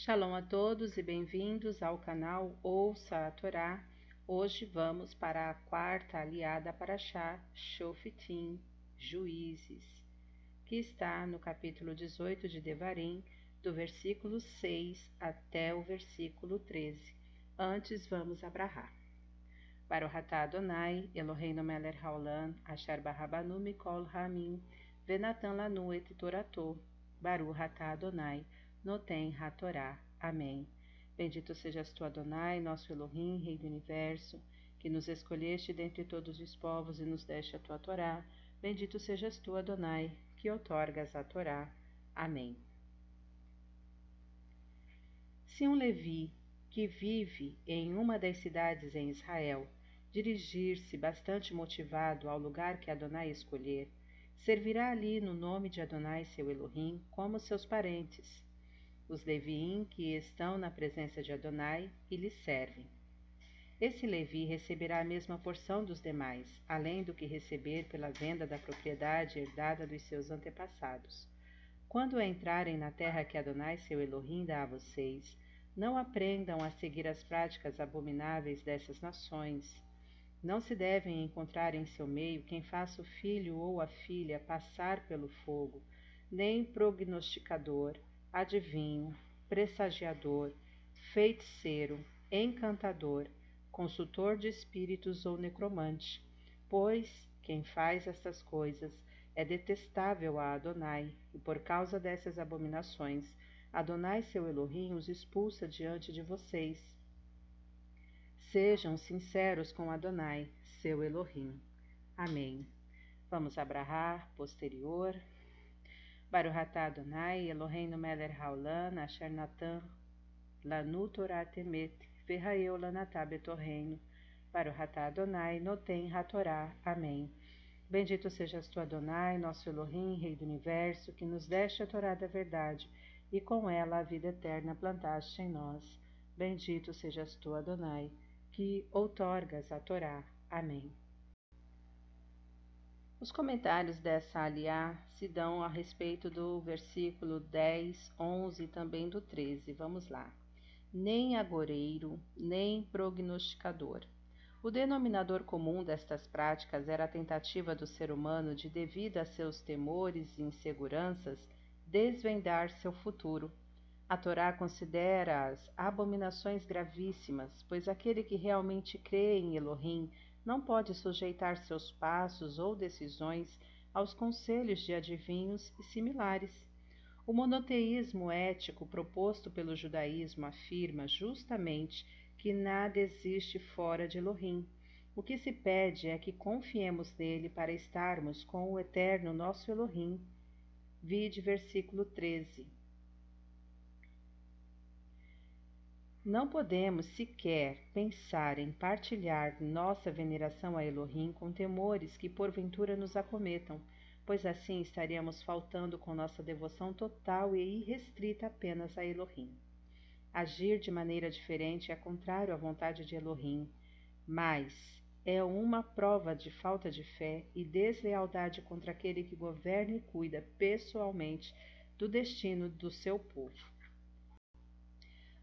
Shalom a todos e bem-vindos ao canal Ouça a Torá. Hoje vamos para a quarta aliada para Shá, Shofitim, Juízes, que está no capítulo 18 de Devarim, do versículo 6 até o versículo 13. Antes vamos abrahar. Baruhatá Adonai, Eloheinu Meler Haolam, Asher Barrabanu Mikol Ramin, Venatan Lanu et Torato, Baruhatá Adonai, Notem Hatorá. Amém. Bendito sejas tu, Adonai, nosso Elohim, Rei do Universo, que nos escolheste dentre todos os povos e nos deste a tua Torá. Bendito sejas tu, Adonai, que outorgas a Torá. Amém. Se um Levi, que vive em uma das cidades em Israel, dirigir-se bastante motivado ao lugar que Adonai escolher, servirá ali no nome de Adonai seu Elohim como seus parentes os Leviim que estão na presença de Adonai e lhe servem. Esse Levi receberá a mesma porção dos demais, além do que receber pela venda da propriedade herdada dos seus antepassados. Quando entrarem na terra que Adonai seu Elohim dá a vocês, não aprendam a seguir as práticas abomináveis dessas nações. Não se devem encontrar em seu meio quem faça o filho ou a filha passar pelo fogo, nem prognosticador, adivinho, pressagiador, feiticeiro, encantador, consultor de espíritos ou necromante, pois quem faz estas coisas é detestável a Adonai, e por causa dessas abominações, Adonai seu Elohim os expulsa diante de vocês. Sejam sinceros com Adonai, seu Elohim. Amém. Vamos abrahar posterior. Baruhatá Adonai, Eloheinu Meler Haolam, Asher Natan, Lanu Torah Temet, Verraeu Lanatá Betorreino, Baruhatá Adonai, Noten Hatorá. Amém. Bendito sejas tu, Adonai, nosso Elohim, Rei do Universo, que nos deste a Torá da verdade, e com ela a vida eterna plantaste em nós. Bendito sejas tu, Adonai, que outorgas a Torá. Amém. Os comentários dessa aliá se dão a respeito do versículo 10, 11 e também do 13. Vamos lá. Nem agoreiro, nem prognosticador. O denominador comum destas práticas era a tentativa do ser humano de, devido a seus temores e inseguranças, desvendar seu futuro. A Torá considera-as abominações gravíssimas, pois aquele que realmente crê em Elohim não pode sujeitar seus passos ou decisões aos conselhos de adivinhos e similares. O monoteísmo ético proposto pelo judaísmo afirma justamente que nada existe fora de Elohim. O que se pede é que confiemos nele para estarmos com o eterno nosso Elohim. Vide versículo 13. Não podemos sequer pensar em partilhar nossa veneração a Elohim com temores que porventura nos acometam, pois assim estaríamos faltando com nossa devoção total e irrestrita apenas a Elohim. Agir de maneira diferente é contrário à vontade de Elohim, mas é uma prova de falta de fé e deslealdade contra aquele que governa e cuida pessoalmente do destino do seu povo.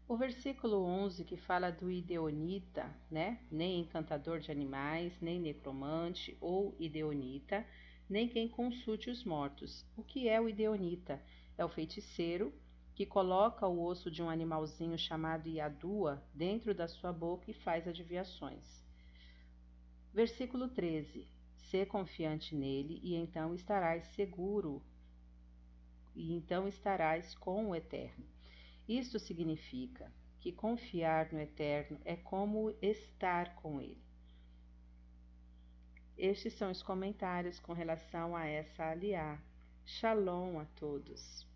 O versículo 11 que fala do ideonita, né? Nem encantador de animais, nem necromante ou ideonita, nem quem consulte os mortos. O que é o ideonita? É o feiticeiro que coloca o osso de um animalzinho chamado Iadua dentro da sua boca e faz adivinhações. Versículo 13. Sê confiante nele e então estarás seguro, e então estarás com o Eterno. Isto significa que confiar no Eterno é como estar com Ele. Estes são os comentários com relação a essa aliá. Shalom a todos.